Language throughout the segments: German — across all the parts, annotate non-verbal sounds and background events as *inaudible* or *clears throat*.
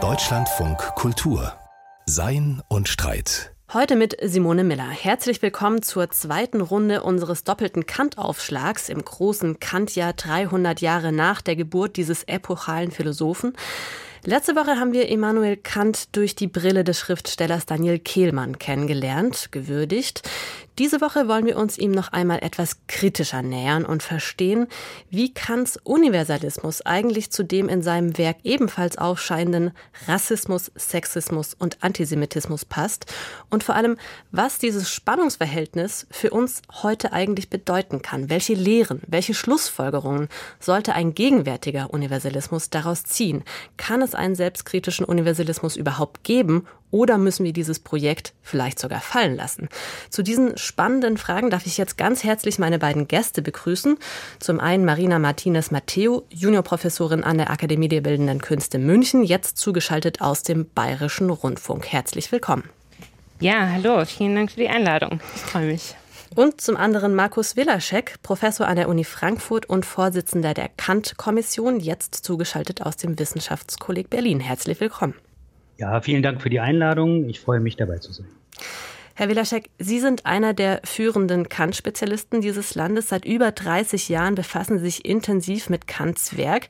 Deutschlandfunk Kultur Sein und Streit. Heute mit Simone Miller. Herzlich willkommen zur zweiten Runde unseres doppelten Kant-Aufschlags im großen Kant-Jahr 300 Jahre nach der Geburt dieses epochalen Philosophen. Letzte Woche haben wir Immanuel Kant durch die Brille des Schriftstellers Daniel Kehlmann kennengelernt, gewürdigt. Diese Woche wollen wir uns ihm noch einmal etwas kritischer nähern und verstehen, wie Kants Universalismus eigentlich zu dem in seinem Werk ebenfalls aufscheinenden Rassismus, Sexismus und Antisemitismus passt und vor allem, was dieses Spannungsverhältnis für uns heute eigentlich bedeuten kann. Welche Lehren, welche Schlussfolgerungen sollte ein gegenwärtiger Universalismus daraus ziehen? Kann es einen selbstkritischen Universalismus überhaupt geben oder müssen wir dieses Projekt vielleicht sogar fallen lassen? Zu diesen spannenden Fragen darf ich jetzt ganz herzlich meine beiden Gäste begrüßen. Zum einen Marina Martinez Matteo, Juniorprofessorin an der Akademie der Bildenden Künste München, jetzt zugeschaltet aus dem Bayerischen Rundfunk. Herzlich willkommen. Ja, hallo, vielen Dank für die Einladung. Ich freue mich. Und zum anderen Markus Willaschek, Professor an der Uni Frankfurt und Vorsitzender der Kant-Kommission, jetzt zugeschaltet aus dem Wissenschaftskolleg Berlin. Herzlich willkommen. Ja, vielen Dank für die Einladung. Ich freue mich dabei zu sein. Herr Wilaschek, Sie sind einer der führenden Kant-Spezialisten dieses Landes. Seit über 30 Jahren befassen Sie sich intensiv mit Kants Werk.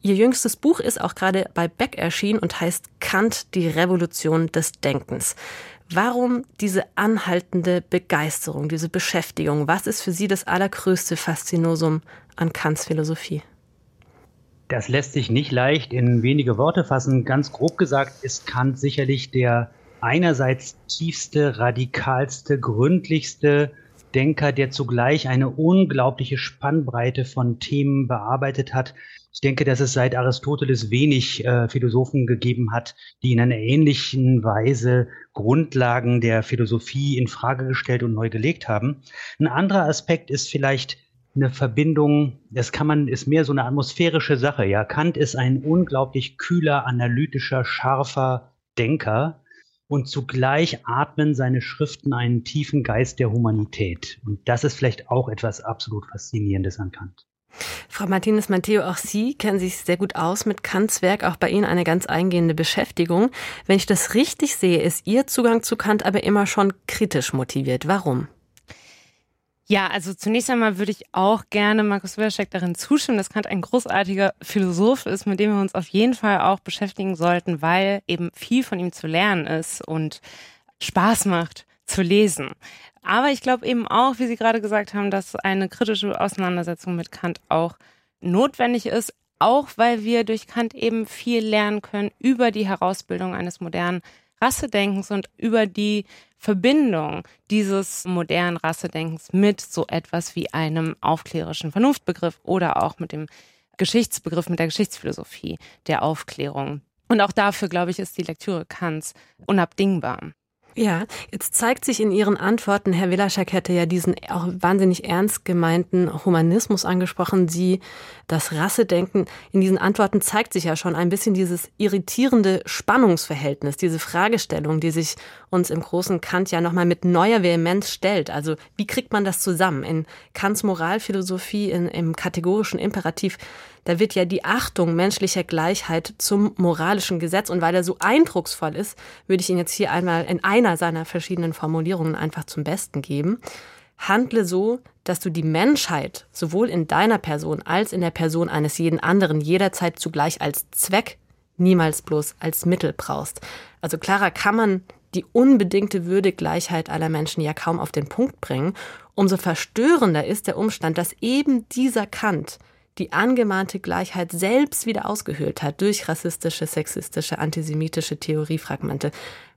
Ihr jüngstes Buch ist auch gerade bei Beck erschienen und heißt Kant, die Revolution des Denkens. Warum diese anhaltende Begeisterung, diese Beschäftigung? Was ist für Sie das allergrößte Faszinosum an Kants Philosophie? Das lässt sich nicht leicht in wenige Worte fassen. Ganz grob gesagt ist Kant sicherlich der einerseits tiefste, radikalste, gründlichste Denker, der zugleich eine unglaubliche Spannbreite von Themen bearbeitet hat. Ich denke, dass es seit Aristoteles wenig äh, Philosophen gegeben hat, die in einer ähnlichen Weise Grundlagen der Philosophie in Frage gestellt und neu gelegt haben. Ein anderer Aspekt ist vielleicht eine Verbindung, das kann man, ist mehr so eine atmosphärische Sache. Ja, Kant ist ein unglaublich kühler, analytischer, scharfer Denker und zugleich atmen seine Schriften einen tiefen Geist der Humanität. Und das ist vielleicht auch etwas absolut Faszinierendes an Kant. Frau Martinez Matteo, auch Sie kennen sich sehr gut aus mit Kants Werk, auch bei Ihnen eine ganz eingehende Beschäftigung. Wenn ich das richtig sehe, ist Ihr Zugang zu Kant aber immer schon kritisch motiviert. Warum? Ja, also zunächst einmal würde ich auch gerne Markus Wilczek darin zustimmen, dass Kant ein großartiger Philosoph ist, mit dem wir uns auf jeden Fall auch beschäftigen sollten, weil eben viel von ihm zu lernen ist und Spaß macht zu lesen. Aber ich glaube eben auch, wie Sie gerade gesagt haben, dass eine kritische Auseinandersetzung mit Kant auch notwendig ist, auch weil wir durch Kant eben viel lernen können über die Herausbildung eines modernen Rassedenkens und über die Verbindung dieses modernen Rassedenkens mit so etwas wie einem aufklärischen Vernunftbegriff oder auch mit dem Geschichtsbegriff, mit der Geschichtsphilosophie der Aufklärung. Und auch dafür, glaube ich, ist die Lektüre Kants unabdingbar. Ja, jetzt zeigt sich in Ihren Antworten, Herr Wilaschak hätte ja diesen auch wahnsinnig ernst gemeinten Humanismus angesprochen, Sie, das Rassedenken. In diesen Antworten zeigt sich ja schon ein bisschen dieses irritierende Spannungsverhältnis, diese Fragestellung, die sich uns im großen Kant ja nochmal mit neuer Vehemenz stellt. Also wie kriegt man das zusammen? In Kants Moralphilosophie, in, im kategorischen Imperativ, da wird ja die Achtung menschlicher Gleichheit zum moralischen Gesetz. Und weil er so eindrucksvoll ist, würde ich ihn jetzt hier einmal in einer seiner verschiedenen Formulierungen einfach zum Besten geben. Handle so, dass du die Menschheit sowohl in deiner Person als in der Person eines jeden anderen jederzeit zugleich als Zweck, niemals bloß als Mittel brauchst. Also klarer kann man die unbedingte Würdegleichheit aller Menschen ja kaum auf den Punkt bringen. Umso verstörender ist der Umstand, dass eben dieser Kant die angemahnte Gleichheit selbst wieder ausgehöhlt hat durch rassistische, sexistische, antisemitische Theoriefragmente.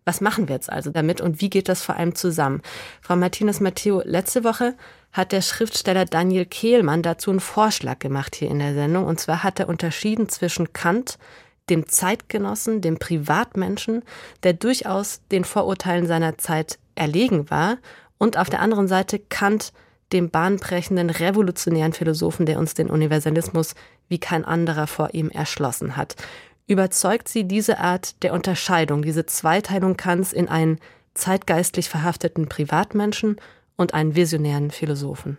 Was machen wir jetzt also damit und wie geht das vor allem zusammen? Frau Martinez Matteo, letzte Woche hat der Schriftsteller Daniel Kehlmann dazu einen Vorschlag gemacht hier in der Sendung. Und zwar hat er unterschieden zwischen Kant, dem Zeitgenossen, dem Privatmenschen, der durchaus den Vorurteilen seiner Zeit erlegen war, und auf der anderen Seite Kant, dem bahnbrechenden, revolutionären Philosophen, der uns den Universalismus wie kein anderer vor ihm erschlossen hat. Überzeugt sie diese Art der Unterscheidung, diese Zweiteilung Kants in einen zeitgeistlich verhafteten Privatmenschen und einen visionären Philosophen?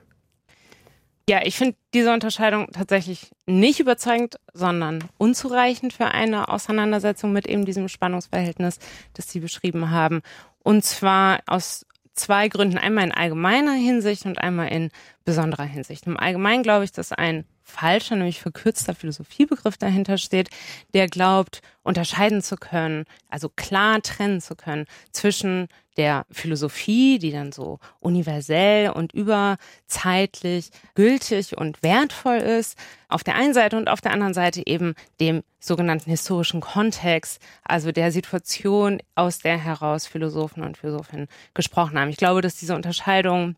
Ja, ich finde diese Unterscheidung tatsächlich nicht überzeugend, sondern unzureichend für eine Auseinandersetzung mit eben diesem Spannungsverhältnis, das Sie beschrieben haben. Und zwar aus zwei Gründen. Einmal in allgemeiner Hinsicht und einmal in besonderer Hinsicht. Im Allgemeinen glaube ich, dass ein falscher, nämlich verkürzter Philosophiebegriff dahinter steht, der glaubt, unterscheiden zu können, also klar trennen zu können zwischen der Philosophie, die dann so universell und überzeitlich gültig und wertvoll ist, auf der einen Seite und auf der anderen Seite eben dem sogenannten historischen Kontext, also der Situation, aus der heraus Philosophen und Philosophinnen gesprochen haben. Ich glaube, dass diese Unterscheidung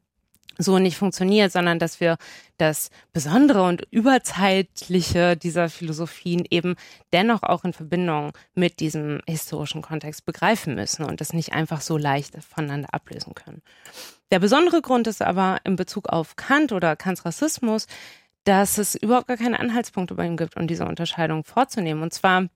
so nicht funktioniert, sondern dass wir das Besondere und Überzeitliche dieser Philosophien eben dennoch auch in Verbindung mit diesem historischen Kontext begreifen müssen und das nicht einfach so leicht voneinander ablösen können. Der besondere Grund ist aber in Bezug auf Kant oder Kants Rassismus, dass es überhaupt gar keine Anhaltspunkte bei ihm gibt, um diese Unterscheidung vorzunehmen. Und zwar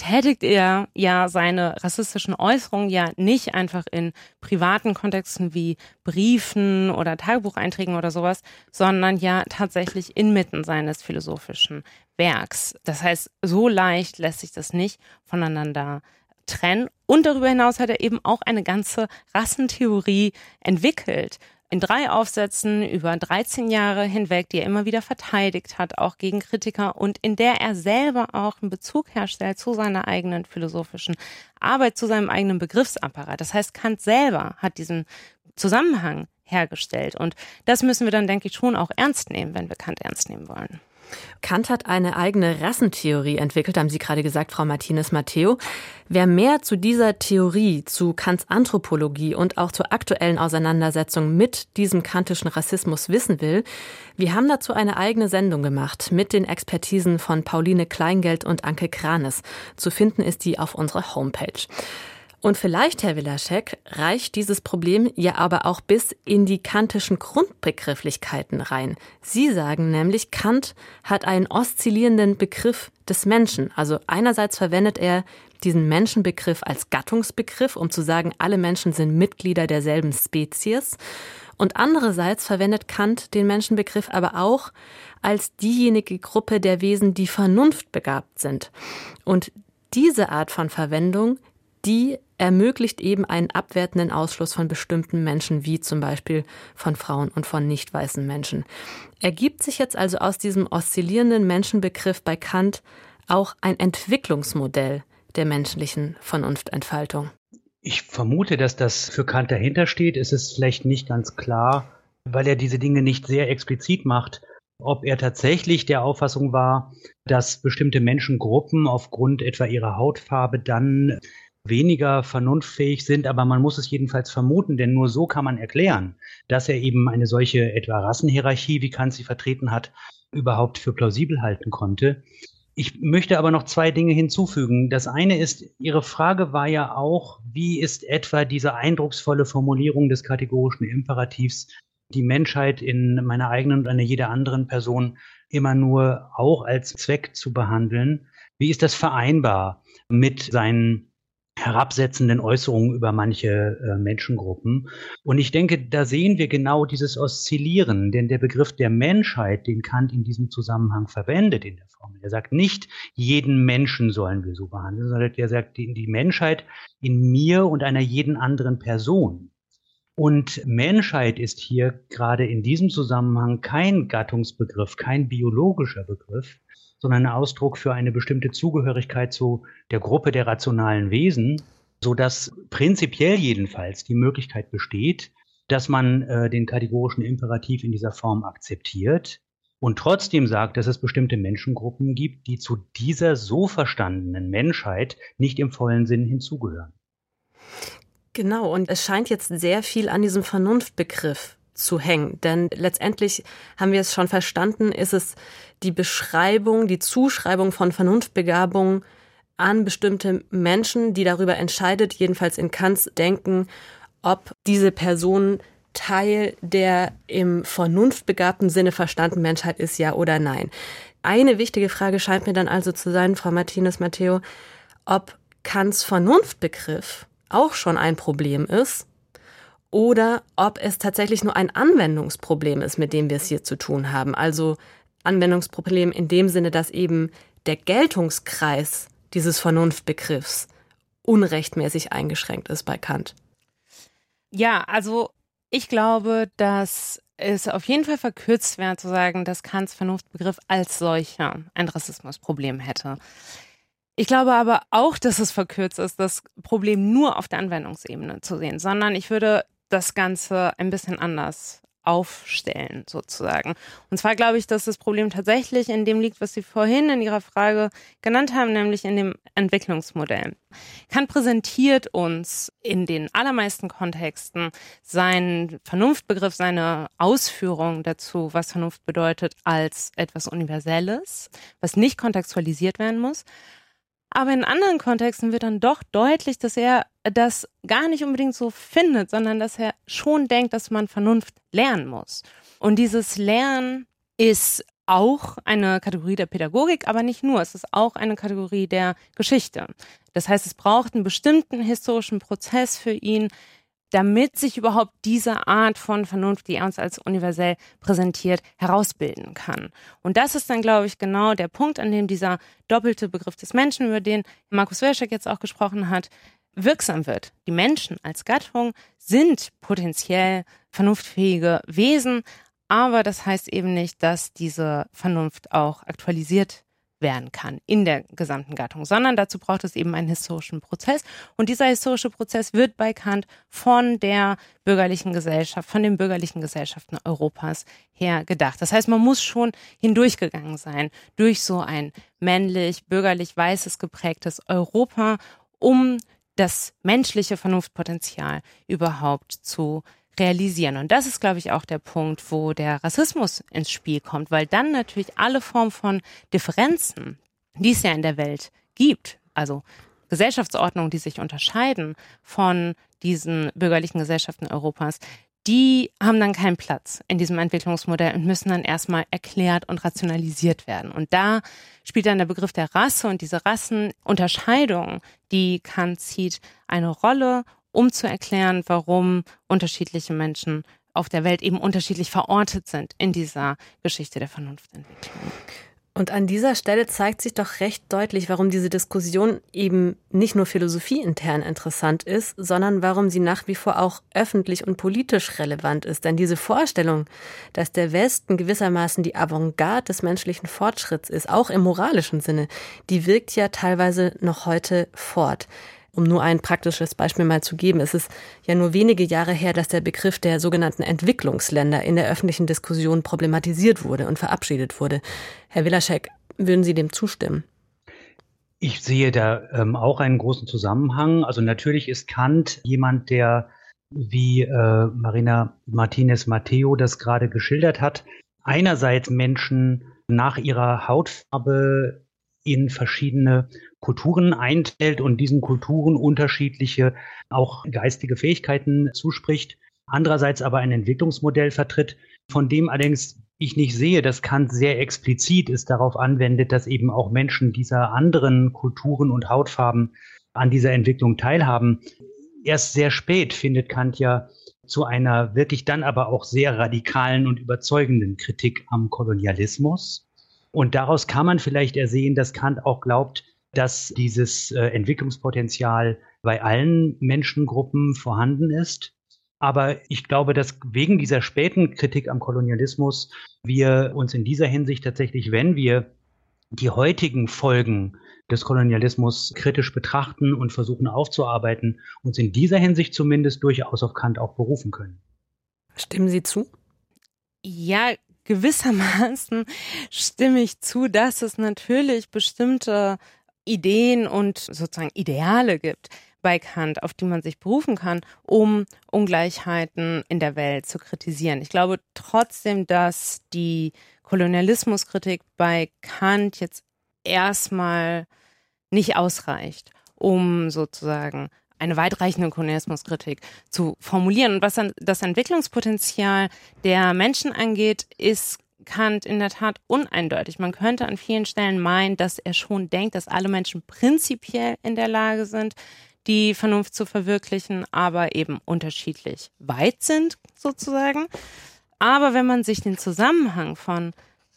tätigt er ja seine rassistischen Äußerungen ja nicht einfach in privaten Kontexten wie Briefen oder Tagebucheinträgen oder sowas, sondern ja tatsächlich inmitten seines philosophischen Werks. Das heißt, so leicht lässt sich das nicht voneinander trennen. Und darüber hinaus hat er eben auch eine ganze Rassentheorie entwickelt, in drei Aufsätzen über 13 Jahre hinweg, die er immer wieder verteidigt hat, auch gegen Kritiker und in der er selber auch einen Bezug herstellt zu seiner eigenen philosophischen Arbeit, zu seinem eigenen Begriffsapparat. Das heißt, Kant selber hat diesen Zusammenhang hergestellt und das müssen wir dann, denke ich, schon auch ernst nehmen, wenn wir Kant ernst nehmen wollen. Kant hat eine eigene Rassentheorie entwickelt, haben Sie gerade gesagt, Frau Martinez Matteo. Wer mehr zu dieser Theorie, zu Kants Anthropologie und auch zur aktuellen Auseinandersetzung mit diesem kantischen Rassismus wissen will, wir haben dazu eine eigene Sendung gemacht mit den Expertisen von Pauline Kleingeld und Anke Kranes. Zu finden ist die auf unserer Homepage. Und vielleicht, Herr Wilaschek, reicht dieses Problem ja aber auch bis in die kantischen Grundbegrifflichkeiten rein. Sie sagen nämlich, Kant hat einen oszillierenden Begriff des Menschen. Also einerseits verwendet er diesen Menschenbegriff als Gattungsbegriff, um zu sagen, alle Menschen sind Mitglieder derselben Spezies. Und andererseits verwendet Kant den Menschenbegriff aber auch als diejenige Gruppe der Wesen, die vernunftbegabt sind. Und diese Art von Verwendung, die ermöglicht eben einen abwertenden Ausschluss von bestimmten Menschen, wie zum Beispiel von Frauen und von nicht weißen Menschen. Ergibt sich jetzt also aus diesem oszillierenden Menschenbegriff bei Kant auch ein Entwicklungsmodell der menschlichen Vernunftentfaltung? Ich vermute, dass das für Kant dahinter steht. Es ist vielleicht nicht ganz klar, weil er diese Dinge nicht sehr explizit macht, ob er tatsächlich der Auffassung war, dass bestimmte Menschengruppen aufgrund etwa ihrer Hautfarbe dann weniger vernunftfähig sind, aber man muss es jedenfalls vermuten, denn nur so kann man erklären, dass er eben eine solche etwa Rassenhierarchie, wie Kant sie vertreten hat, überhaupt für plausibel halten konnte. Ich möchte aber noch zwei Dinge hinzufügen. Das eine ist, Ihre Frage war ja auch, wie ist etwa diese eindrucksvolle Formulierung des kategorischen Imperativs, die Menschheit in meiner eigenen und einer jeder anderen Person immer nur auch als Zweck zu behandeln? Wie ist das vereinbar mit seinen herabsetzenden Äußerungen über manche äh, Menschengruppen. Und ich denke, da sehen wir genau dieses Oszillieren, denn der Begriff der Menschheit, den Kant in diesem Zusammenhang verwendet in der Formel, er sagt nicht, jeden Menschen sollen wir so behandeln, sondern er sagt die, die Menschheit in mir und einer jeden anderen Person. Und Menschheit ist hier gerade in diesem Zusammenhang kein Gattungsbegriff, kein biologischer Begriff, sondern ein Ausdruck für eine bestimmte Zugehörigkeit zu der Gruppe der rationalen Wesen, so dass prinzipiell jedenfalls die Möglichkeit besteht, dass man äh, den kategorischen Imperativ in dieser Form akzeptiert und trotzdem sagt, dass es bestimmte Menschengruppen gibt, die zu dieser so verstandenen Menschheit nicht im vollen Sinn hinzugehören. Genau, und es scheint jetzt sehr viel an diesem Vernunftbegriff zu hängen. Denn letztendlich haben wir es schon verstanden, ist es die Beschreibung, die Zuschreibung von Vernunftbegabung an bestimmte Menschen, die darüber entscheidet, jedenfalls in Kants Denken, ob diese Person Teil der im vernunftbegabten Sinne verstandenen Menschheit ist, ja oder nein. Eine wichtige Frage scheint mir dann also zu sein, Frau Martinez Matteo, ob Kants Vernunftbegriff auch schon ein Problem ist oder ob es tatsächlich nur ein Anwendungsproblem ist, mit dem wir es hier zu tun haben. Also Anwendungsproblem in dem Sinne, dass eben der Geltungskreis dieses Vernunftbegriffs unrechtmäßig eingeschränkt ist bei Kant. Ja, also ich glaube, dass es auf jeden Fall verkürzt wäre zu sagen, dass Kants Vernunftbegriff als solcher ein Rassismusproblem hätte. Ich glaube aber auch, dass es verkürzt ist, das Problem nur auf der Anwendungsebene zu sehen, sondern ich würde das Ganze ein bisschen anders aufstellen, sozusagen. Und zwar glaube ich, dass das Problem tatsächlich in dem liegt, was Sie vorhin in Ihrer Frage genannt haben, nämlich in dem Entwicklungsmodell. Kant präsentiert uns in den allermeisten Kontexten seinen Vernunftbegriff, seine Ausführung dazu, was Vernunft bedeutet, als etwas Universelles, was nicht kontextualisiert werden muss. Aber in anderen Kontexten wird dann doch deutlich, dass er das gar nicht unbedingt so findet, sondern dass er schon denkt, dass man Vernunft lernen muss. Und dieses Lernen ist auch eine Kategorie der Pädagogik, aber nicht nur. Es ist auch eine Kategorie der Geschichte. Das heißt, es braucht einen bestimmten historischen Prozess für ihn, damit sich überhaupt diese Art von Vernunft, die er uns als universell präsentiert, herausbilden kann. Und das ist dann, glaube ich, genau der Punkt, an dem dieser doppelte Begriff des Menschen, über den Markus Werschek jetzt auch gesprochen hat, wirksam wird. Die Menschen als Gattung sind potenziell vernunftfähige Wesen, aber das heißt eben nicht, dass diese Vernunft auch aktualisiert werden kann in der gesamten Gattung, sondern dazu braucht es eben einen historischen Prozess. Und dieser historische Prozess wird bei Kant von der bürgerlichen Gesellschaft, von den bürgerlichen Gesellschaften Europas her gedacht. Das heißt, man muss schon hindurchgegangen sein durch so ein männlich, bürgerlich, weißes geprägtes Europa, um das menschliche Vernunftpotenzial überhaupt zu realisieren. Und das ist, glaube ich, auch der Punkt, wo der Rassismus ins Spiel kommt, weil dann natürlich alle Formen von Differenzen, die es ja in der Welt gibt, also Gesellschaftsordnungen, die sich unterscheiden von diesen bürgerlichen Gesellschaften Europas, die haben dann keinen Platz in diesem Entwicklungsmodell und müssen dann erstmal erklärt und rationalisiert werden. Und da spielt dann der Begriff der Rasse und diese Rassenunterscheidung, die Kant zieht, eine Rolle um zu erklären, warum unterschiedliche Menschen auf der Welt eben unterschiedlich verortet sind in dieser Geschichte der Vernunftentwicklung. Und an dieser Stelle zeigt sich doch recht deutlich, warum diese Diskussion eben nicht nur philosophieintern interessant ist, sondern warum sie nach wie vor auch öffentlich und politisch relevant ist. Denn diese Vorstellung, dass der Westen gewissermaßen die Avantgarde des menschlichen Fortschritts ist, auch im moralischen Sinne, die wirkt ja teilweise noch heute fort. Um nur ein praktisches Beispiel mal zu geben, es ist ja nur wenige Jahre her, dass der Begriff der sogenannten Entwicklungsländer in der öffentlichen Diskussion problematisiert wurde und verabschiedet wurde. Herr Wilaschek, würden Sie dem zustimmen? Ich sehe da ähm, auch einen großen Zusammenhang. Also natürlich ist Kant jemand, der, wie äh, Marina Martinez Matteo das gerade geschildert hat, einerseits Menschen nach ihrer Hautfarbe in verschiedene Kulturen einteilt und diesen Kulturen unterschiedliche auch geistige Fähigkeiten zuspricht. Andererseits aber ein Entwicklungsmodell vertritt, von dem allerdings ich nicht sehe, dass Kant sehr explizit es darauf anwendet, dass eben auch Menschen dieser anderen Kulturen und Hautfarben an dieser Entwicklung teilhaben. Erst sehr spät findet Kant ja zu einer wirklich dann aber auch sehr radikalen und überzeugenden Kritik am Kolonialismus. Und daraus kann man vielleicht ersehen, dass Kant auch glaubt, dass dieses äh, Entwicklungspotenzial bei allen Menschengruppen vorhanden ist. Aber ich glaube, dass wegen dieser späten Kritik am Kolonialismus wir uns in dieser Hinsicht tatsächlich, wenn wir die heutigen Folgen des Kolonialismus kritisch betrachten und versuchen aufzuarbeiten, uns in dieser Hinsicht zumindest durchaus auf Kant auch berufen können. Stimmen Sie zu? Ja, gewissermaßen stimme ich zu, dass es natürlich bestimmte Ideen und sozusagen Ideale gibt bei Kant, auf die man sich berufen kann, um Ungleichheiten in der Welt zu kritisieren. Ich glaube trotzdem, dass die Kolonialismuskritik bei Kant jetzt erstmal nicht ausreicht, um sozusagen eine weitreichende Kolonialismuskritik zu formulieren. Und was dann das Entwicklungspotenzial der Menschen angeht, ist Kant in der Tat uneindeutig. Man könnte an vielen Stellen meinen, dass er schon denkt, dass alle Menschen prinzipiell in der Lage sind, die Vernunft zu verwirklichen, aber eben unterschiedlich weit sind sozusagen. Aber wenn man sich den Zusammenhang von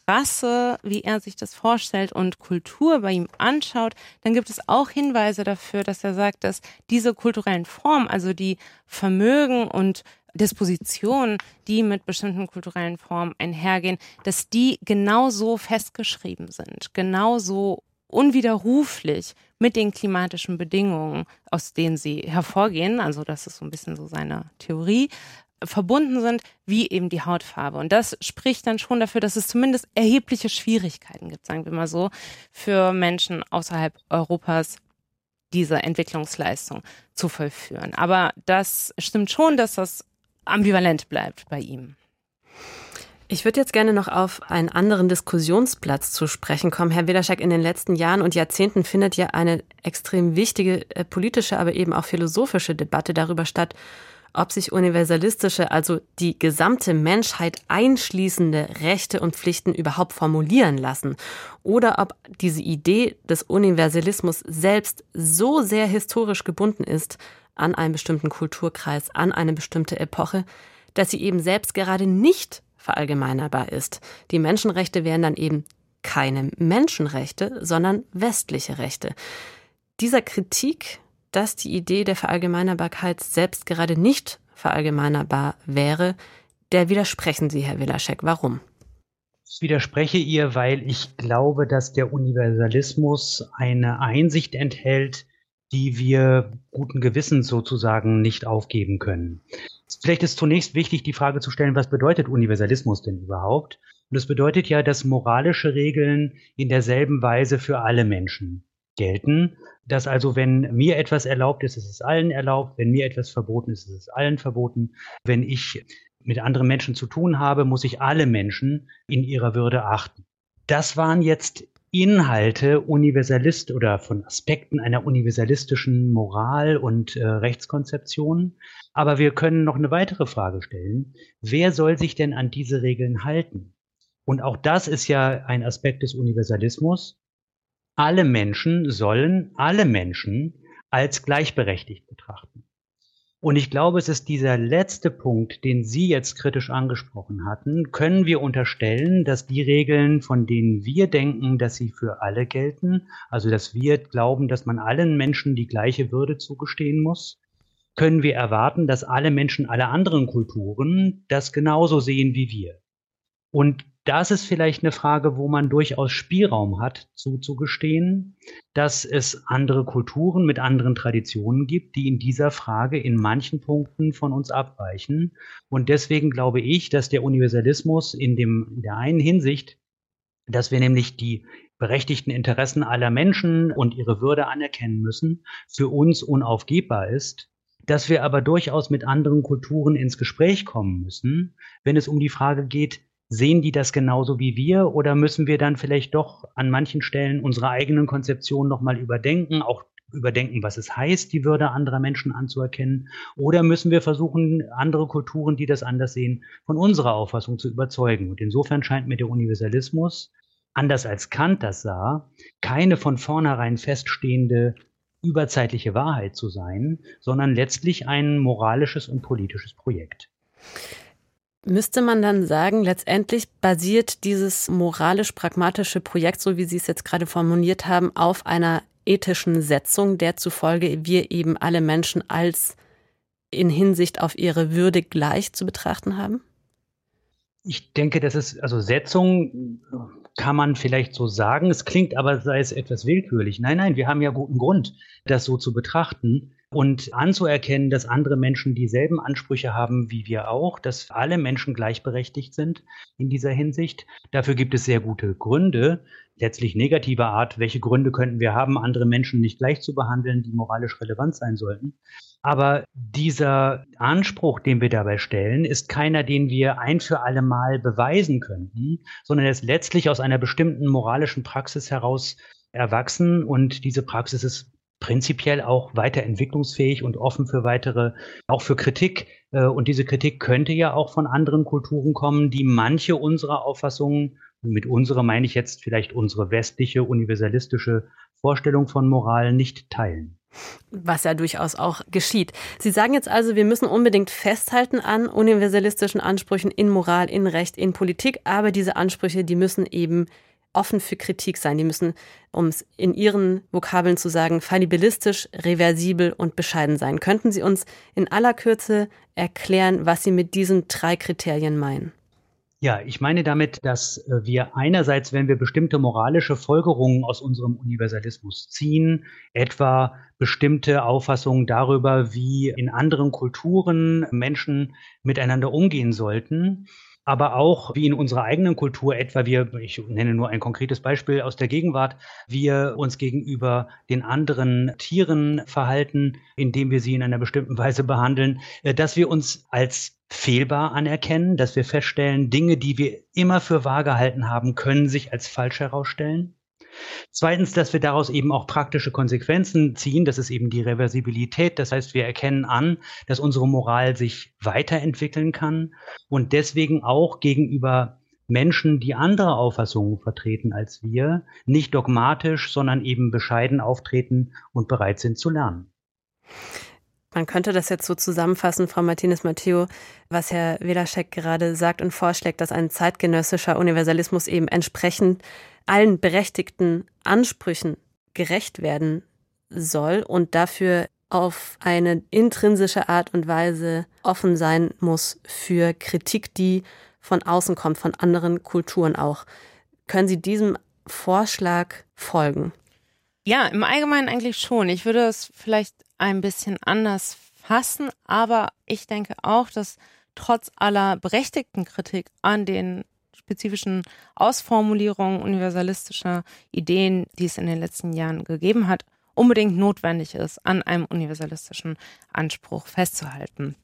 Rasse, wie er sich das vorstellt und Kultur bei ihm anschaut, dann gibt es auch Hinweise dafür, dass er sagt, dass diese kulturellen Formen, also die Vermögen und Dispositionen, die mit bestimmten kulturellen Formen einhergehen, dass die genauso festgeschrieben sind, genauso unwiderruflich mit den klimatischen Bedingungen, aus denen sie hervorgehen. Also das ist so ein bisschen so seine Theorie verbunden sind, wie eben die Hautfarbe. Und das spricht dann schon dafür, dass es zumindest erhebliche Schwierigkeiten gibt, sagen wir mal so, für Menschen außerhalb Europas diese Entwicklungsleistung zu vollführen. Aber das stimmt schon, dass das ambivalent bleibt bei ihm. Ich würde jetzt gerne noch auf einen anderen Diskussionsplatz zu sprechen kommen. Herr Wederschak, in den letzten Jahren und Jahrzehnten findet ja eine extrem wichtige äh, politische, aber eben auch philosophische Debatte darüber statt, ob sich universalistische, also die gesamte Menschheit einschließende Rechte und Pflichten überhaupt formulieren lassen oder ob diese Idee des Universalismus selbst so sehr historisch gebunden ist an einen bestimmten Kulturkreis, an eine bestimmte Epoche, dass sie eben selbst gerade nicht verallgemeinerbar ist. Die Menschenrechte wären dann eben keine Menschenrechte, sondern westliche Rechte. Dieser Kritik dass die Idee der Verallgemeinerbarkeit selbst gerade nicht verallgemeinerbar wäre, der widersprechen Sie, Herr Wilaschek. Warum? Ich widerspreche ihr, weil ich glaube, dass der Universalismus eine Einsicht enthält, die wir guten Gewissens sozusagen nicht aufgeben können. Vielleicht ist zunächst wichtig, die Frage zu stellen, was bedeutet Universalismus denn überhaupt? Und es bedeutet ja, dass moralische Regeln in derselben Weise für alle Menschen gelten dass also, wenn mir etwas erlaubt ist, ist es allen erlaubt, wenn mir etwas verboten ist, ist es allen verboten. Wenn ich mit anderen Menschen zu tun habe, muss ich alle Menschen in ihrer Würde achten. Das waren jetzt Inhalte Universalist oder von Aspekten einer universalistischen Moral und äh, Rechtskonzeption. Aber wir können noch eine weitere Frage stellen. Wer soll sich denn an diese Regeln halten? Und auch das ist ja ein Aspekt des Universalismus alle Menschen sollen alle Menschen als gleichberechtigt betrachten. Und ich glaube, es ist dieser letzte Punkt, den Sie jetzt kritisch angesprochen hatten. Können wir unterstellen, dass die Regeln, von denen wir denken, dass sie für alle gelten, also dass wir glauben, dass man allen Menschen die gleiche Würde zugestehen muss, können wir erwarten, dass alle Menschen aller anderen Kulturen das genauso sehen wie wir. Und das ist vielleicht eine Frage, wo man durchaus Spielraum hat, zuzugestehen, dass es andere Kulturen mit anderen Traditionen gibt, die in dieser Frage in manchen Punkten von uns abweichen. Und deswegen glaube ich, dass der Universalismus in, dem, in der einen Hinsicht, dass wir nämlich die berechtigten Interessen aller Menschen und ihre Würde anerkennen müssen, für uns unaufgebbar ist, dass wir aber durchaus mit anderen Kulturen ins Gespräch kommen müssen, wenn es um die Frage geht, Sehen die das genauso wie wir oder müssen wir dann vielleicht doch an manchen Stellen unsere eigenen Konzeptionen nochmal überdenken, auch überdenken, was es heißt, die Würde anderer Menschen anzuerkennen? Oder müssen wir versuchen, andere Kulturen, die das anders sehen, von unserer Auffassung zu überzeugen? Und insofern scheint mir der Universalismus, anders als Kant das sah, keine von vornherein feststehende überzeitliche Wahrheit zu sein, sondern letztlich ein moralisches und politisches Projekt. Müsste man dann sagen, letztendlich basiert dieses moralisch-pragmatische Projekt, so wie Sie es jetzt gerade formuliert haben, auf einer ethischen Setzung, der zufolge wir eben alle Menschen als in Hinsicht auf ihre Würde gleich zu betrachten haben? Ich denke, das ist, also Setzung kann man vielleicht so sagen. Es klingt aber, sei es etwas willkürlich. Nein, nein, wir haben ja guten Grund, das so zu betrachten und anzuerkennen, dass andere Menschen dieselben Ansprüche haben wie wir auch, dass alle Menschen gleichberechtigt sind in dieser Hinsicht. Dafür gibt es sehr gute Gründe, letztlich negativer Art. Welche Gründe könnten wir haben, andere Menschen nicht gleich zu behandeln, die moralisch relevant sein sollten? Aber dieser Anspruch, den wir dabei stellen, ist keiner, den wir ein für alle Mal beweisen könnten, sondern er ist letztlich aus einer bestimmten moralischen Praxis heraus erwachsen und diese Praxis ist prinzipiell auch weiter entwicklungsfähig und offen für weitere, auch für Kritik. Äh, und diese Kritik könnte ja auch von anderen Kulturen kommen, die manche unserer Auffassungen, und mit unserer meine ich jetzt vielleicht unsere westliche, universalistische Vorstellung von Moral nicht teilen. Was ja durchaus auch geschieht. Sie sagen jetzt also, wir müssen unbedingt festhalten an universalistischen Ansprüchen in Moral, in Recht, in Politik, aber diese Ansprüche, die müssen eben offen für Kritik sein. Die müssen, um es in Ihren Vokabeln zu sagen, fallibilistisch, reversibel und bescheiden sein. Könnten Sie uns in aller Kürze erklären, was Sie mit diesen drei Kriterien meinen? Ja, ich meine damit, dass äh, wir einerseits, wenn wir bestimmte moralische Folgerungen aus unserem Universalismus ziehen, etwa bestimmte Auffassungen darüber, wie in anderen Kulturen Menschen miteinander umgehen sollten, aber auch wie in unserer eigenen Kultur etwa wir, ich nenne nur ein konkretes Beispiel aus der Gegenwart, wir uns gegenüber den anderen Tieren verhalten, indem wir sie in einer bestimmten Weise behandeln, äh, dass wir uns als fehlbar anerkennen, dass wir feststellen, Dinge, die wir immer für wahr gehalten haben, können sich als falsch herausstellen. Zweitens, dass wir daraus eben auch praktische Konsequenzen ziehen. Das ist eben die Reversibilität. Das heißt, wir erkennen an, dass unsere Moral sich weiterentwickeln kann und deswegen auch gegenüber Menschen, die andere Auffassungen vertreten als wir, nicht dogmatisch, sondern eben bescheiden auftreten und bereit sind zu lernen. Man könnte das jetzt so zusammenfassen, Frau Martinez-Matteo, was Herr Welaschek gerade sagt und vorschlägt, dass ein zeitgenössischer Universalismus eben entsprechend allen berechtigten Ansprüchen gerecht werden soll und dafür auf eine intrinsische Art und Weise offen sein muss für Kritik, die von außen kommt, von anderen Kulturen auch. Können Sie diesem Vorschlag folgen? Ja, im Allgemeinen eigentlich schon. Ich würde es vielleicht ein bisschen anders fassen, aber ich denke auch, dass trotz aller berechtigten Kritik an den spezifischen Ausformulierungen universalistischer Ideen, die es in den letzten Jahren gegeben hat, unbedingt notwendig ist, an einem universalistischen Anspruch festzuhalten.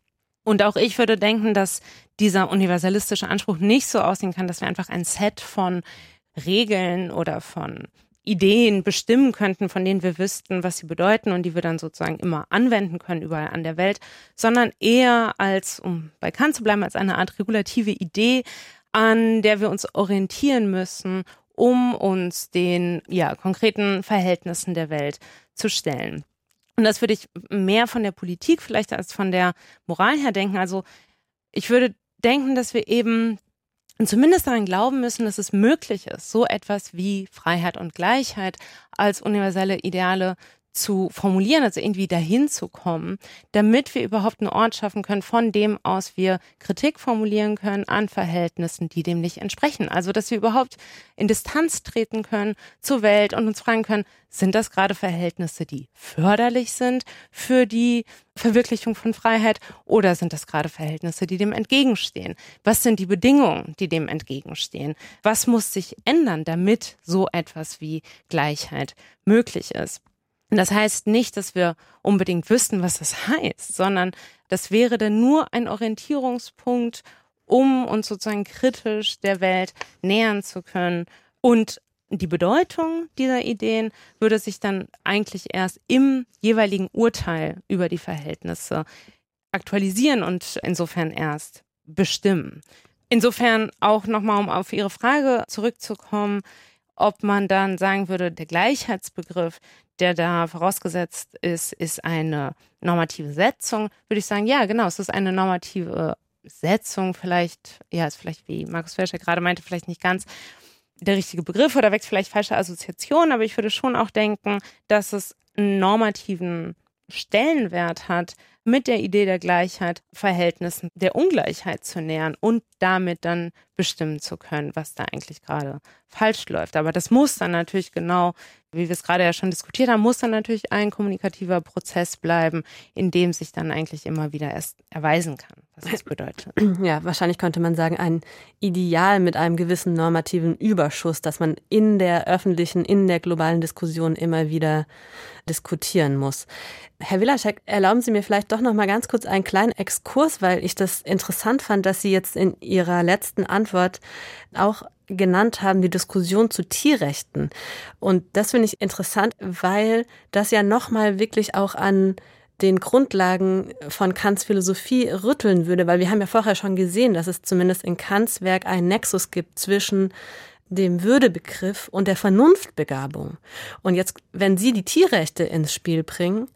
Und auch ich würde denken, dass dieser universalistische Anspruch nicht so aussehen kann, dass wir einfach ein Set von Regeln oder von Ideen bestimmen könnten, von denen wir wüssten, was sie bedeuten und die wir dann sozusagen immer anwenden können überall an der Welt, sondern eher als, um bei Kant zu bleiben, als eine Art regulative Idee, an der wir uns orientieren müssen, um uns den ja, konkreten Verhältnissen der Welt zu stellen. Und das würde ich mehr von der Politik vielleicht als von der Moral her denken. Also ich würde denken, dass wir eben zumindest daran glauben müssen, dass es möglich ist, so etwas wie Freiheit und Gleichheit als universelle Ideale zu formulieren, also irgendwie dahin zu kommen, damit wir überhaupt einen Ort schaffen können, von dem aus wir Kritik formulieren können an Verhältnissen, die dem nicht entsprechen. Also, dass wir überhaupt in Distanz treten können zur Welt und uns fragen können, sind das gerade Verhältnisse, die förderlich sind für die Verwirklichung von Freiheit oder sind das gerade Verhältnisse, die dem entgegenstehen? Was sind die Bedingungen, die dem entgegenstehen? Was muss sich ändern, damit so etwas wie Gleichheit möglich ist? Und das heißt nicht, dass wir unbedingt wüssten, was das heißt, sondern das wäre dann nur ein Orientierungspunkt, um uns sozusagen kritisch der Welt nähern zu können. Und die Bedeutung dieser Ideen würde sich dann eigentlich erst im jeweiligen Urteil über die Verhältnisse aktualisieren und insofern erst bestimmen. Insofern auch nochmal, um auf Ihre Frage zurückzukommen, ob man dann sagen würde, der Gleichheitsbegriff, der da vorausgesetzt ist, ist eine normative Setzung, würde ich sagen, ja, genau, es ist eine normative Setzung, vielleicht, ja, ist vielleicht, wie Markus Felscher gerade meinte, vielleicht nicht ganz der richtige Begriff oder weckt vielleicht falsche Assoziationen, aber ich würde schon auch denken, dass es einen normativen Stellenwert hat, mit der Idee der Gleichheit Verhältnissen der Ungleichheit zu nähern und damit dann bestimmen zu können, was da eigentlich gerade falsch läuft. Aber das muss dann natürlich genau, wie wir es gerade ja schon diskutiert haben, muss dann natürlich ein kommunikativer Prozess bleiben, in dem sich dann eigentlich immer wieder erst erweisen kann, was das bedeutet. *clears throat* Ja, wahrscheinlich könnte man sagen, ein Ideal mit einem gewissen normativen Überschuss, dass man in der öffentlichen, in der globalen Diskussion immer wieder diskutieren muss. Herr Willaschek, erlauben Sie mir vielleicht doch noch mal ganz kurz einen kleinen Exkurs, weil ich das interessant fand, dass Sie jetzt in Ihrer letzten Antwort auch genannt haben, die Diskussion zu Tierrechten. Und das finde ich interessant, weil das ja nochmal wirklich auch an den Grundlagen von Kants Philosophie rütteln würde, weil wir haben ja vorher schon gesehen, dass es zumindest in Kants Werk einen Nexus gibt zwischen dem Würdebegriff und der Vernunftbegabung. Und jetzt, wenn Sie die Tierrechte ins Spiel bringen,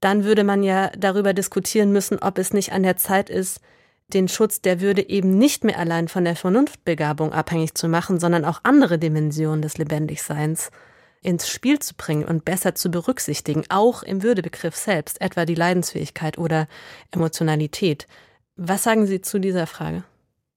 dann würde man ja darüber diskutieren müssen, ob es nicht an der Zeit ist, den Schutz der Würde eben nicht mehr allein von der Vernunftbegabung abhängig zu machen, sondern auch andere Dimensionen des Lebendigseins ins Spiel zu bringen und besser zu berücksichtigen, auch im Würdebegriff selbst, etwa die Leidensfähigkeit oder Emotionalität. Was sagen Sie zu dieser Frage?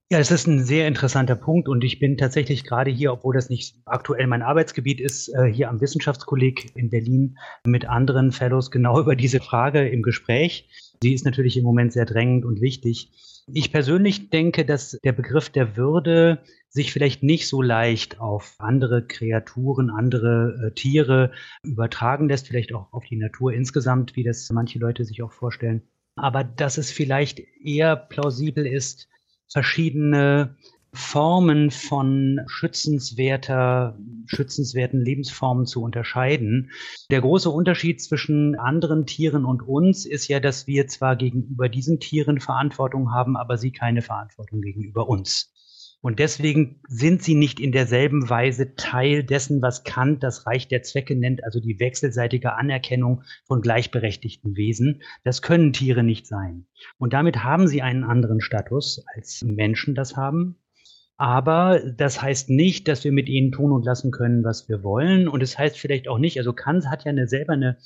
Ja, es ist ein sehr interessanter Punkt und ich bin tatsächlich gerade hier, obwohl das nicht aktuell mein Arbeitsgebiet ist, äh, hier am Wissenschaftskolleg in Berlin mit anderen Fellows genau *laughs* über diese Frage im Gespräch. Sie ist natürlich im Moment sehr drängend und wichtig. Ich persönlich denke, dass der Begriff der Würde sich vielleicht nicht so leicht auf andere Kreaturen, andere äh, Tiere übertragen lässt, vielleicht auch auf die Natur insgesamt, wie das manche Leute sich auch vorstellen. Aber dass es vielleicht eher plausibel ist, verschiedene Formen von schützenswerter, schützenswerten Lebensformen zu unterscheiden. Der große Unterschied zwischen anderen Tieren und uns ist ja, dass wir zwar gegenüber diesen Tieren Verantwortung haben, aber sie keine Verantwortung gegenüber uns. Und deswegen sind sie nicht in derselben Weise Teil dessen, was Kant das Reich der Zwecke nennt, also die wechselseitige Anerkennung von gleichberechtigten Wesen. Das können Tiere nicht sein. Und damit haben sie einen anderen Status, als Menschen das haben. Aber das heißt nicht, dass wir mit ihnen tun und lassen können, was wir wollen. Und es heißt vielleicht auch nicht, also Kant hat ja eine, selber eine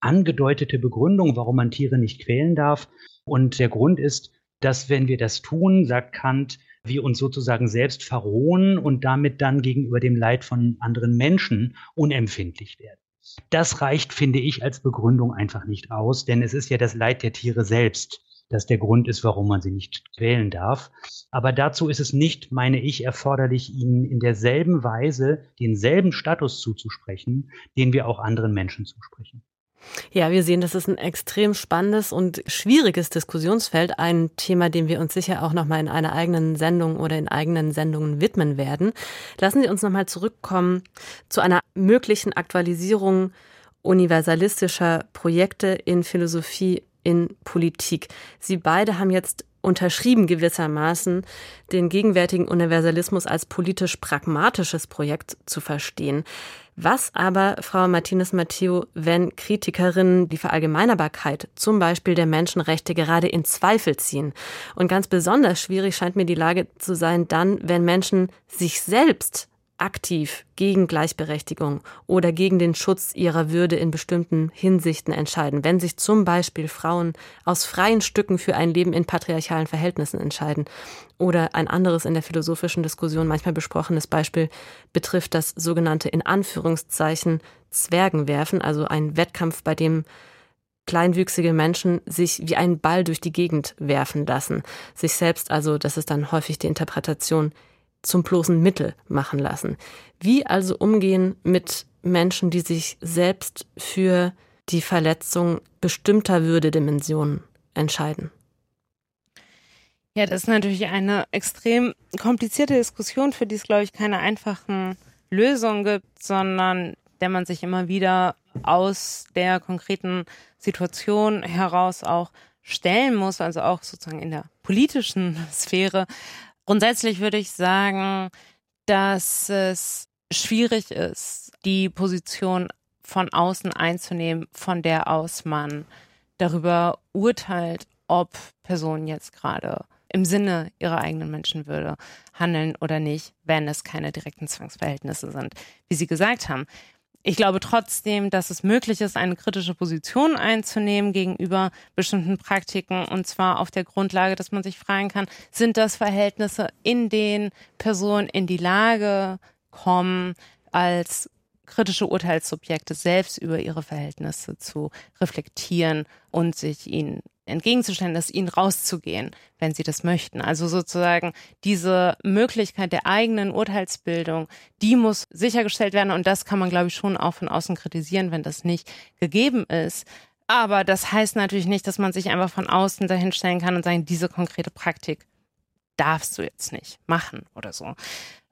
angedeutete Begründung, warum man Tiere nicht quälen darf. Und der Grund ist, dass wenn wir das tun, sagt Kant, wir uns sozusagen selbst verrohen und damit dann gegenüber dem Leid von anderen Menschen unempfindlich werden. Das reicht, finde ich, als Begründung einfach nicht aus, denn es ist ja das Leid der Tiere selbst, das der Grund ist, warum man sie nicht quälen darf. Aber dazu ist es nicht, meine ich, erforderlich, ihnen in derselben Weise denselben Status zuzusprechen, den wir auch anderen Menschen zusprechen. Ja, wir sehen, das ist ein extrem spannendes und schwieriges Diskussionsfeld, ein Thema, dem wir uns sicher auch noch mal in einer eigenen Sendung oder in eigenen Sendungen widmen werden. Lassen Sie uns noch mal zurückkommen zu einer möglichen Aktualisierung universalistischer Projekte in Philosophie, in Politik. Sie beide haben jetzt unterschrieben gewissermaßen, den gegenwärtigen Universalismus als politisch pragmatisches Projekt zu verstehen. Was aber, Frau Martinez-Matteo, wenn Kritikerinnen die Verallgemeinerbarkeit zum Beispiel der Menschenrechte gerade in Zweifel ziehen? Und ganz besonders schwierig scheint mir die Lage zu sein dann, wenn Menschen sich selbst aktiv gegen Gleichberechtigung oder gegen den Schutz ihrer Würde in bestimmten Hinsichten entscheiden, wenn sich zum Beispiel Frauen aus freien Stücken für ein Leben in patriarchalen Verhältnissen entscheiden. Oder ein anderes in der philosophischen Diskussion manchmal besprochenes Beispiel betrifft das sogenannte in Anführungszeichen Zwergenwerfen, also ein Wettkampf, bei dem kleinwüchsige Menschen sich wie einen Ball durch die Gegend werfen lassen. Sich selbst also, das ist dann häufig die Interpretation, zum bloßen Mittel machen lassen. Wie also umgehen mit Menschen, die sich selbst für die Verletzung bestimmter Würdedimensionen entscheiden? Ja, das ist natürlich eine extrem komplizierte Diskussion, für die es, glaube ich, keine einfachen Lösungen gibt, sondern der man sich immer wieder aus der konkreten Situation heraus auch stellen muss, also auch sozusagen in der politischen *laughs* Sphäre. Grundsätzlich würde ich sagen, dass es schwierig ist, die Position von außen einzunehmen, von der aus man darüber urteilt, ob Personen jetzt gerade im Sinne ihrer eigenen Menschenwürde handeln oder nicht, wenn es keine direkten Zwangsverhältnisse sind. Wie Sie gesagt haben, ich glaube trotzdem, dass es möglich ist, eine kritische Position einzunehmen gegenüber bestimmten Praktiken und zwar auf der Grundlage, dass man sich fragen kann, sind das Verhältnisse, in denen Personen in die Lage kommen, als kritische Urteilssubjekte selbst über ihre Verhältnisse zu reflektieren und sich ihnen entgegenzustellen, dass ihnen rauszugehen, wenn sie das möchten. Also sozusagen diese Möglichkeit der eigenen Urteilsbildung, die muss sichergestellt werden und das kann man, glaube ich, schon auch von außen kritisieren, wenn das nicht gegeben ist. Aber das heißt natürlich nicht, dass man sich einfach von außen dahinstellen kann und sagen, diese konkrete Praktik darfst du jetzt nicht machen oder so.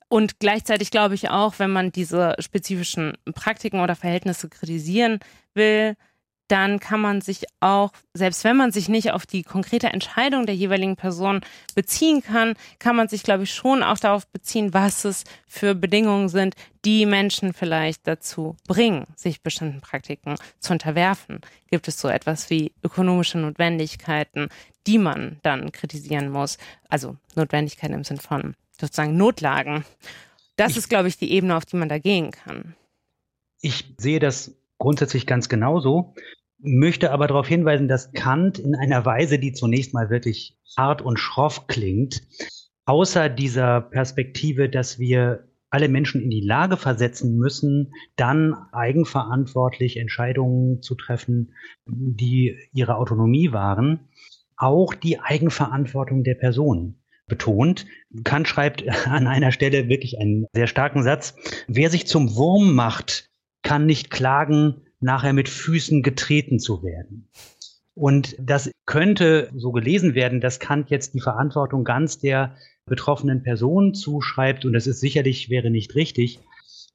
Und gleichzeitig glaube ich auch, wenn man diese spezifischen Praktiken oder Verhältnisse kritisieren will, dann kann man sich auch, selbst wenn man sich nicht auf die konkrete Entscheidung der jeweiligen Person beziehen kann, kann man sich, glaube ich, schon auch darauf beziehen, was es für Bedingungen sind, die Menschen vielleicht dazu bringen, sich bestimmten Praktiken zu unterwerfen. Gibt es so etwas wie ökonomische Notwendigkeiten, die man dann kritisieren muss? Also Notwendigkeiten im Sinn von sozusagen Notlagen. Das ist, glaube ich, die Ebene, auf die man da gehen kann. Ich sehe das grundsätzlich ganz genauso, möchte aber darauf hinweisen, dass Kant in einer Weise, die zunächst mal wirklich hart und schroff klingt, außer dieser Perspektive, dass wir alle Menschen in die Lage versetzen müssen, dann eigenverantwortlich Entscheidungen zu treffen, die ihre Autonomie waren, auch die Eigenverantwortung der Person betont. Kant schreibt an einer Stelle wirklich einen sehr starken Satz. Wer sich zum Wurm macht, kann nicht klagen, nachher mit Füßen getreten zu werden. Und das könnte so gelesen werden, dass Kant jetzt die Verantwortung ganz der betroffenen Person zuschreibt. Und das ist sicherlich, wäre nicht richtig.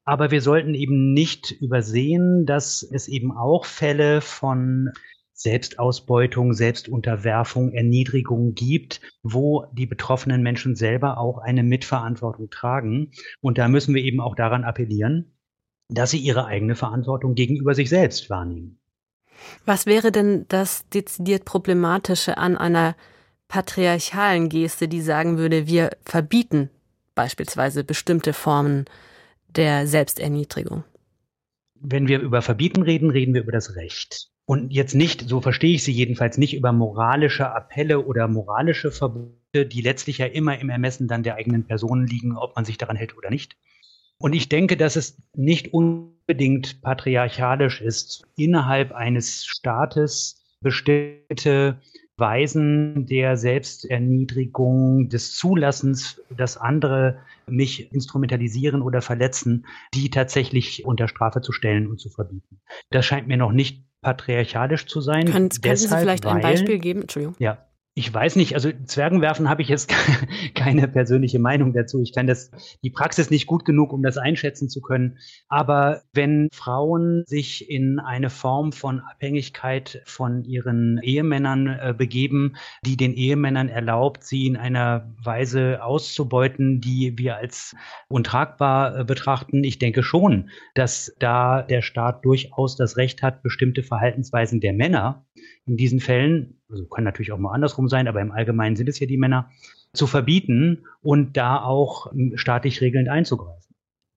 Aber wir sollten eben nicht übersehen, dass es eben auch Fälle von Selbstausbeutung, Selbstunterwerfung, Erniedrigung gibt, wo die betroffenen Menschen selber auch eine Mitverantwortung tragen. Und da müssen wir eben auch daran appellieren, dass sie ihre eigene Verantwortung gegenüber sich selbst wahrnehmen. Was wäre denn das dezidiert Problematische an einer patriarchalen Geste, die sagen würde, wir verbieten beispielsweise bestimmte Formen der Selbsterniedrigung? Wenn wir über Verbieten reden, reden wir über das Recht. Und jetzt nicht, so verstehe ich sie jedenfalls, nicht über moralische Appelle oder moralische Verbote, die letztlich ja immer im Ermessen dann der eigenen Personen liegen, ob man sich daran hält oder nicht. Und ich denke, dass es nicht unbedingt patriarchalisch ist, innerhalb eines Staates bestimmte Weisen der Selbsterniedrigung, des Zulassens, dass andere mich instrumentalisieren oder verletzen, die tatsächlich unter Strafe zu stellen und zu verbieten. Das scheint mir noch nicht patriarchalisch zu sein. Können, können Sie vielleicht weil, ein Beispiel geben? Entschuldigung. Ja, ich weiß nicht, also Zwergenwerfen habe ich jetzt *laughs* keine persönliche Meinung dazu. Ich kann das, die Praxis nicht gut genug, um das einschätzen zu können. Aber wenn Frauen sich in eine Form von Abhängigkeit von ihren Ehemännern äh, begeben, die den Ehemännern erlaubt, sie in einer Weise auszubeuten, die wir als untragbar äh, betrachten, ich denke schon, dass da der Staat durchaus das Recht hat, bestimmte Verhaltensweisen der Männer in diesen Fällen, also kann natürlich auch mal andersrum sein, aber im Allgemeinen sind es ja die Männer, zu verbieten und da auch staatlich regelnd einzugreifen.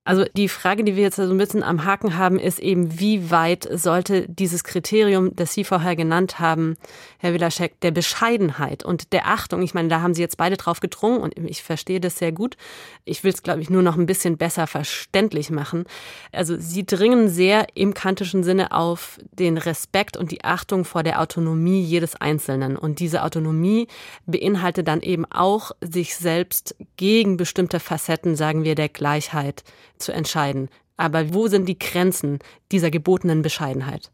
Also die Frage, die wir jetzt so ein bisschen am Haken haben, ist eben, wie weit sollte dieses Kriterium, das Sie vorher genannt haben, Herr Wilaschek, der Bescheidenheit und der Achtung, ich meine, da haben Sie jetzt beide drauf gedrungen und ich verstehe das sehr gut. Ich will es, glaube ich, nur noch ein bisschen besser verständlich machen. Also Sie dringen sehr im kantischen Sinne auf den Respekt und die Achtung vor der Autonomie jedes Einzelnen. Und diese Autonomie beinhaltet dann eben auch, sich selbst gegen bestimmte Facetten, sagen wir, der Gleichheit zu entscheiden. Aber wo sind die Grenzen dieser gebotenen Bescheidenheit?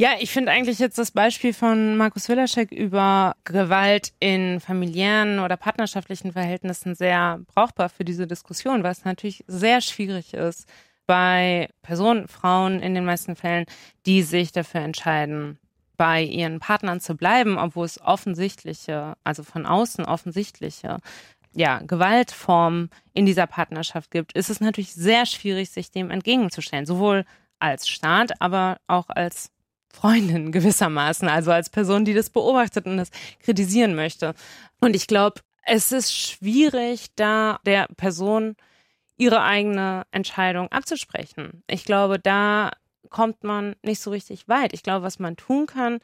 Ja, ich finde eigentlich jetzt das Beispiel von Markus Willaschek über Gewalt in familiären oder partnerschaftlichen Verhältnissen sehr brauchbar für diese Diskussion, es natürlich sehr schwierig ist bei Personen, Frauen in den meisten Fällen, die sich dafür entscheiden, bei ihren Partnern zu bleiben, obwohl es offensichtliche, also von außen offensichtliche ja, Gewaltform in dieser Partnerschaft gibt, ist es natürlich sehr schwierig, sich dem entgegenzustellen. Sowohl als Staat, aber auch als Freundin *laughs* gewissermaßen, also als Person, die das beobachtet und das kritisieren möchte. Und ich glaube, es ist schwierig, da der Person ihre eigene Entscheidung abzusprechen. Ich glaube, da kommt man nicht so richtig weit. Ich glaube, was man tun kann,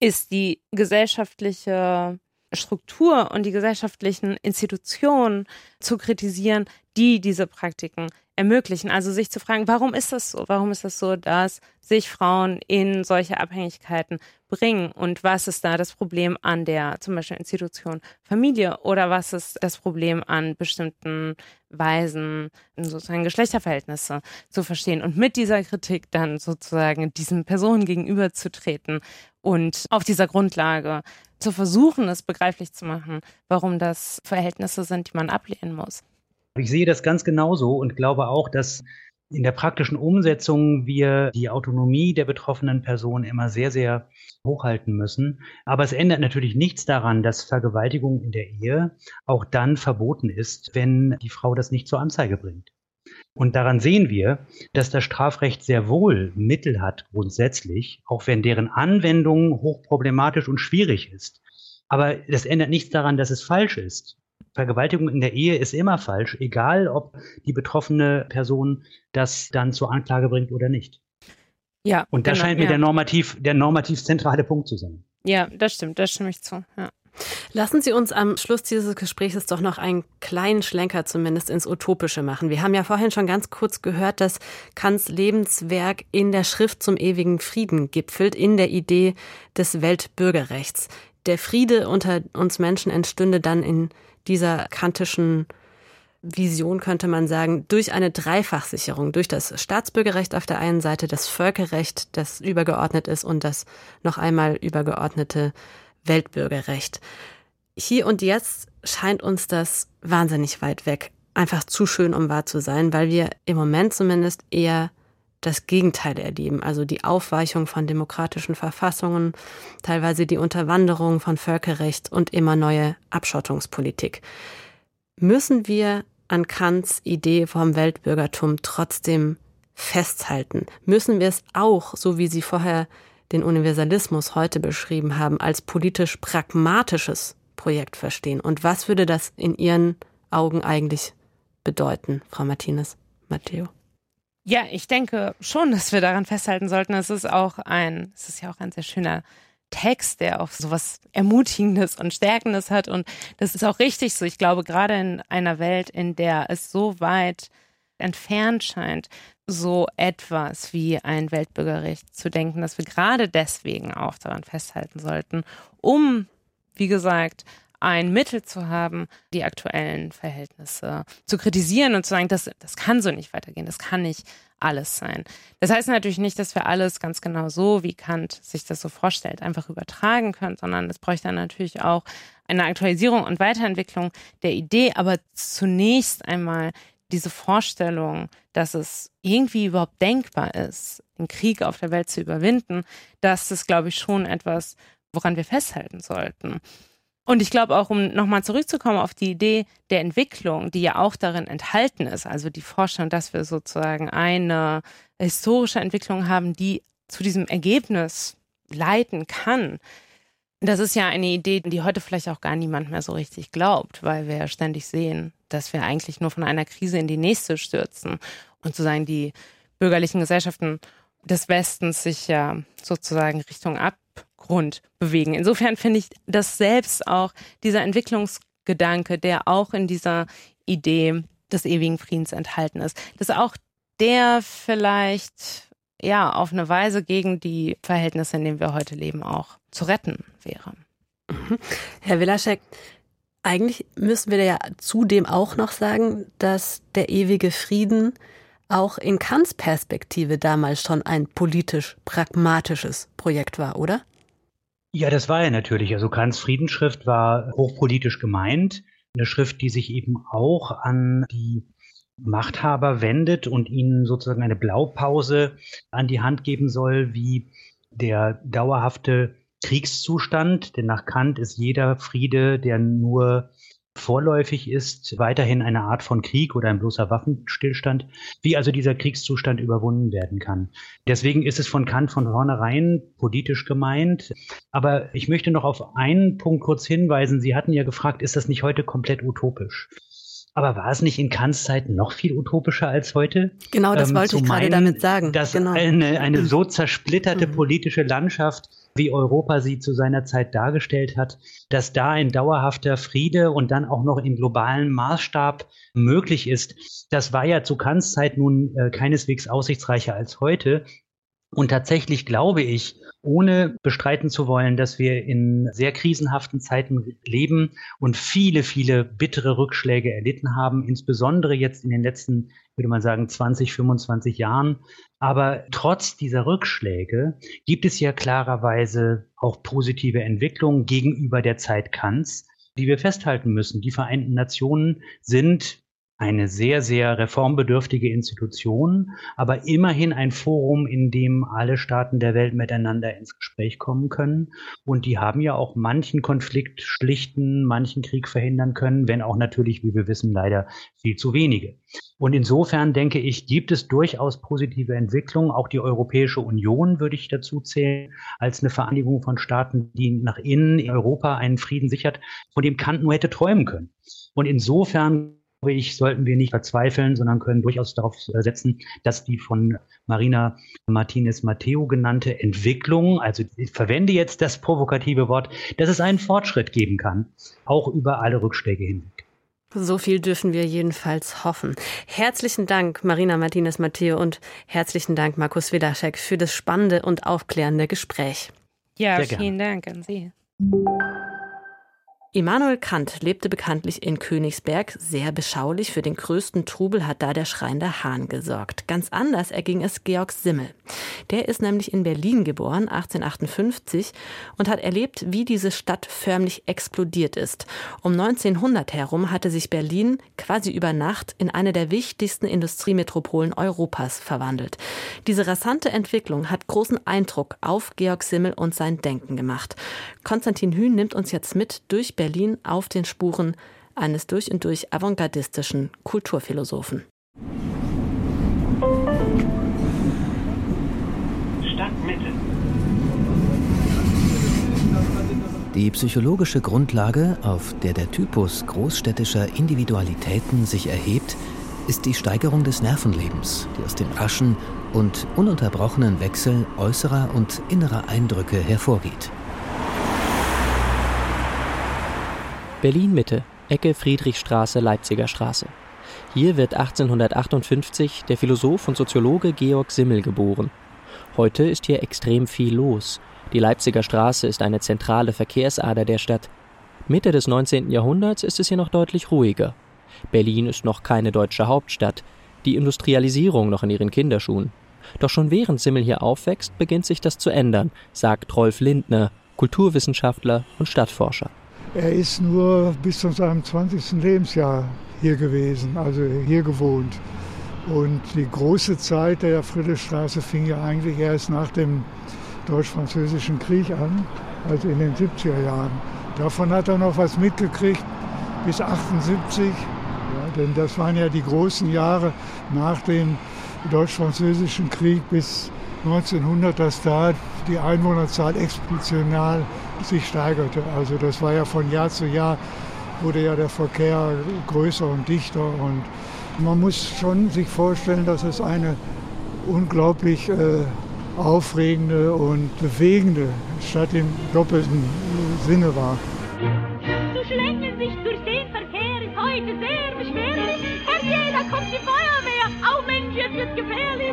ist die gesellschaftliche Struktur und die gesellschaftlichen Institutionen zu kritisieren, die diese Praktiken ermöglichen. Also sich zu fragen, warum ist das so? Warum ist das so, dass sich Frauen in solche Abhängigkeiten bringen? Und was ist da das Problem an der zum Beispiel Institution Familie? Oder was ist das Problem an bestimmten Weisen, sozusagen Geschlechterverhältnisse zu verstehen? Und mit dieser Kritik dann sozusagen diesen Personen gegenüberzutreten und auf dieser Grundlage zu versuchen, es begreiflich zu machen, warum das Verhältnisse sind, die man ablehnen muss. Ich sehe das ganz genauso und glaube auch, dass in der praktischen Umsetzung wir die Autonomie der betroffenen Person immer sehr, sehr hochhalten müssen. Aber es ändert natürlich nichts daran, dass Vergewaltigung in der Ehe auch dann verboten ist, wenn die Frau das nicht zur Anzeige bringt. Und daran sehen wir, dass das Strafrecht sehr wohl Mittel hat, grundsätzlich, auch wenn deren Anwendung hochproblematisch und schwierig ist. Aber das ändert nichts daran, dass es falsch ist. Vergewaltigung in der Ehe ist immer falsch, egal ob die betroffene Person das dann zur Anklage bringt oder nicht. Ja. Und das genau, scheint mir ja. der normativ, der normativ zentrale Punkt zu sein. Ja, das stimmt, das stimme ich zu. Ja. Lassen Sie uns am Schluss dieses Gesprächs doch noch einen kleinen Schlenker zumindest ins Utopische machen. Wir haben ja vorhin schon ganz kurz gehört, dass Kants Lebenswerk in der Schrift zum ewigen Frieden gipfelt, in der Idee des Weltbürgerrechts. Der Friede unter uns Menschen entstünde dann in dieser kantischen Vision könnte man sagen, durch eine Dreifachsicherung, durch das Staatsbürgerrecht auf der einen Seite, das Völkerrecht, das übergeordnet ist und das noch einmal übergeordnete Weltbürgerrecht. Hier und jetzt scheint uns das wahnsinnig weit weg, einfach zu schön, um wahr zu sein, weil wir im Moment zumindest eher das Gegenteil erleben, also die Aufweichung von demokratischen Verfassungen, teilweise die Unterwanderung von Völkerrecht und immer neue Abschottungspolitik. Müssen wir an Kants Idee vom Weltbürgertum trotzdem festhalten? Müssen wir es auch, so wie Sie vorher den Universalismus heute beschrieben haben, als politisch pragmatisches Projekt verstehen? Und was würde das in Ihren Augen eigentlich bedeuten, Frau Martinez, Matteo? Ja, ich denke schon, dass wir daran festhalten sollten. Es ist auch ein, es ist ja auch ein sehr schöner Text, der auch sowas Ermutigendes und Stärkendes hat. Und das ist auch richtig so. Ich glaube, gerade in einer Welt, in der es so weit entfernt scheint, so etwas wie ein Weltbürgerrecht zu denken, dass wir gerade deswegen auch daran festhalten sollten, um, wie gesagt, ein Mittel zu haben, die aktuellen Verhältnisse zu kritisieren und zu sagen, das, das kann so nicht weitergehen, das kann nicht alles sein. Das heißt natürlich nicht, dass wir alles ganz genau so, wie Kant sich das so vorstellt, einfach übertragen können, sondern es bräuchte dann natürlich auch eine Aktualisierung und Weiterentwicklung der Idee, aber zunächst einmal diese Vorstellung, dass es irgendwie überhaupt denkbar ist, den Krieg auf der Welt zu überwinden, das ist, glaube ich, schon etwas, woran wir festhalten sollten. Und ich glaube auch, um nochmal zurückzukommen auf die Idee der Entwicklung, die ja auch darin enthalten ist, also die Vorstellung, dass wir sozusagen eine historische Entwicklung haben, die zu diesem Ergebnis leiten kann. Das ist ja eine Idee, die heute vielleicht auch gar niemand mehr so richtig glaubt, weil wir ja ständig sehen, dass wir eigentlich nur von einer Krise in die nächste stürzen und sozusagen die bürgerlichen Gesellschaften des Westens sich ja sozusagen Richtung ab Grund bewegen. Insofern finde ich, dass selbst auch dieser Entwicklungsgedanke, der auch in dieser Idee des ewigen Friedens enthalten ist, dass auch der vielleicht ja auf eine Weise gegen die Verhältnisse, in denen wir heute leben, auch zu retten wäre. Mhm. Herr Wilaschek, eigentlich müssen wir ja zudem auch noch sagen, dass der ewige Frieden auch in Kants Perspektive damals schon ein politisch pragmatisches Projekt war, oder? Ja, das war er natürlich. Also Kants Friedensschrift war hochpolitisch gemeint. Eine Schrift, die sich eben auch an die Machthaber wendet und ihnen sozusagen eine Blaupause an die Hand geben soll, wie der dauerhafte Kriegszustand, denn nach Kant ist jeder Friede, der nur vorläufig ist, weiterhin eine Art von Krieg oder ein bloßer Waffenstillstand, wie also dieser Kriegszustand überwunden werden kann. Deswegen ist es von Kant von vornherein politisch gemeint. Aber ich möchte noch auf einen Punkt kurz hinweisen. Sie hatten ja gefragt, ist das nicht heute komplett utopisch? Aber war es nicht in Kants Zeit noch viel utopischer als heute? Genau, das ähm, wollte ich gerade damit sagen. Dass genau. eine, eine so zersplitterte mhm. politische Landschaft wie Europa sie zu seiner Zeit dargestellt hat, dass da ein dauerhafter Friede und dann auch noch in globalem Maßstab möglich ist. Das war ja zu Kants Zeit nun äh, keineswegs aussichtsreicher als heute. Und tatsächlich glaube ich, ohne bestreiten zu wollen, dass wir in sehr krisenhaften Zeiten leben und viele, viele bittere Rückschläge erlitten haben, insbesondere jetzt in den letzten, würde man sagen, 20, 25 Jahren. Aber trotz dieser Rückschläge gibt es ja klarerweise auch positive Entwicklungen gegenüber der Zeit Kants, die wir festhalten müssen. Die Vereinten Nationen sind eine sehr, sehr reformbedürftige Institution, aber immerhin ein Forum, in dem alle Staaten der Welt miteinander ins Gespräch kommen können. Und die haben ja auch manchen Konflikt schlichten, manchen Krieg verhindern können, wenn auch natürlich, wie wir wissen, leider viel zu wenige. Und insofern denke ich, gibt es durchaus positive Entwicklungen. Auch die Europäische Union würde ich dazu zählen, als eine Vereinigung von Staaten, die nach innen in Europa einen Frieden sichert, von dem Kant nur hätte träumen können. Und insofern ich, sollten wir nicht verzweifeln, sondern können durchaus darauf setzen, dass die von Marina Martinez Matteo genannte Entwicklung, also ich verwende jetzt das provokative Wort, dass es einen Fortschritt geben kann, auch über alle Rückschläge hinweg. So viel dürfen wir jedenfalls hoffen. Herzlichen Dank, Marina Martinez Matteo, und herzlichen Dank, Markus Widaschek, für das spannende und aufklärende Gespräch. Ja, vielen Dank an Sie. Immanuel Kant lebte bekanntlich in Königsberg. Sehr beschaulich. Für den größten Trubel hat da der schreiende Hahn gesorgt. Ganz anders erging es Georg Simmel. Der ist nämlich in Berlin geboren, 1858, und hat erlebt, wie diese Stadt förmlich explodiert ist. Um 1900 herum hatte sich Berlin quasi über Nacht in eine der wichtigsten Industriemetropolen Europas verwandelt. Diese rasante Entwicklung hat großen Eindruck auf Georg Simmel und sein Denken gemacht. Konstantin Hühn nimmt uns jetzt mit durch Berlin Berlin auf den Spuren eines durch und durch avantgardistischen Kulturphilosophen. Stadtmitte. Die psychologische Grundlage, auf der der Typus großstädtischer Individualitäten sich erhebt, ist die Steigerung des Nervenlebens, die aus dem raschen und ununterbrochenen Wechsel äußerer und innerer Eindrücke hervorgeht. Berlin Mitte, Ecke Friedrichstraße, Leipziger Straße. Hier wird 1858 der Philosoph und Soziologe Georg Simmel geboren. Heute ist hier extrem viel los. Die Leipziger Straße ist eine zentrale Verkehrsader der Stadt. Mitte des 19. Jahrhunderts ist es hier noch deutlich ruhiger. Berlin ist noch keine deutsche Hauptstadt, die Industrialisierung noch in ihren Kinderschuhen. Doch schon während Simmel hier aufwächst, beginnt sich das zu ändern, sagt Rolf Lindner, Kulturwissenschaftler und Stadtforscher. Er ist nur bis zu seinem 20. Lebensjahr hier gewesen, also hier gewohnt. Und die große Zeit der Friedrichstraße fing ja eigentlich erst nach dem Deutsch-Französischen Krieg an, also in den 70er Jahren. Davon hat er noch was mitgekriegt bis 78, ja, denn das waren ja die großen Jahre nach dem Deutsch-Französischen Krieg bis 1900, dass da die Einwohnerzahl exponentiell sich steigerte. Also das war ja von Jahr zu Jahr wurde ja der Verkehr größer und dichter und man muss schon sich vorstellen, dass es eine unglaublich äh, aufregende und bewegende Stadt im doppelten Sinne war. Zu schlängeln sich durch den Verkehr ist heute sehr beschwerlich. Herr jeder kommt die Feuerwehr. Au Mensch, jetzt wird gefährlich.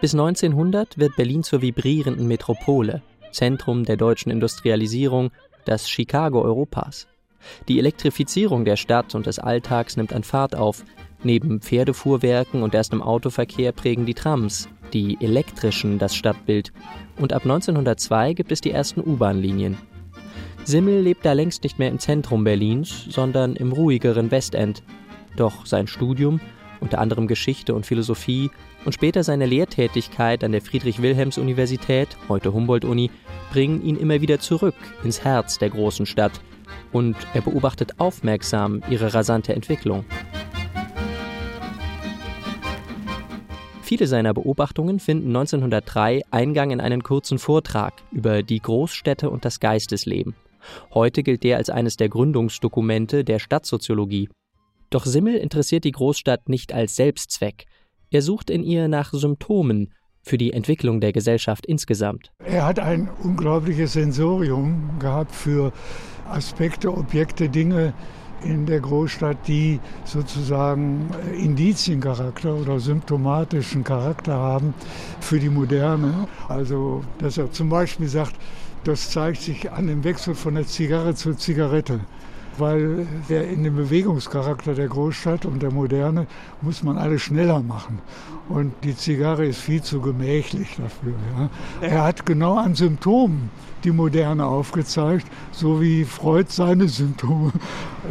Bis 1900 wird Berlin zur vibrierenden Metropole, Zentrum der deutschen Industrialisierung, das Chicago Europas. Die Elektrifizierung der Stadt und des Alltags nimmt an Fahrt auf. Neben Pferdefuhrwerken und erstem Autoverkehr prägen die Trams, die elektrischen, das Stadtbild. Und ab 1902 gibt es die ersten U-Bahn-Linien. Simmel lebt da längst nicht mehr im Zentrum Berlins, sondern im ruhigeren Westend. Doch sein Studium unter anderem Geschichte und Philosophie, und später seine Lehrtätigkeit an der Friedrich-Wilhelms-Universität, heute Humboldt-Uni, bringen ihn immer wieder zurück ins Herz der großen Stadt, und er beobachtet aufmerksam ihre rasante Entwicklung. Viele seiner Beobachtungen finden 1903 Eingang in einen kurzen Vortrag über die Großstädte und das Geistesleben. Heute gilt der als eines der Gründungsdokumente der Stadtsoziologie. Doch Simmel interessiert die Großstadt nicht als Selbstzweck. Er sucht in ihr nach Symptomen für die Entwicklung der Gesellschaft insgesamt. Er hat ein unglaubliches Sensorium gehabt für Aspekte, Objekte, Dinge in der Großstadt, die sozusagen Indiziencharakter oder symptomatischen Charakter haben für die Moderne. Also, dass er zum Beispiel sagt, das zeigt sich an dem Wechsel von der Zigarre zur Zigarette weil der in dem Bewegungscharakter der Großstadt und der Moderne muss man alles schneller machen. Und die Zigarre ist viel zu gemächlich dafür. Ja. Er hat genau an Symptomen die Moderne aufgezeigt, so wie Freud seine Symptome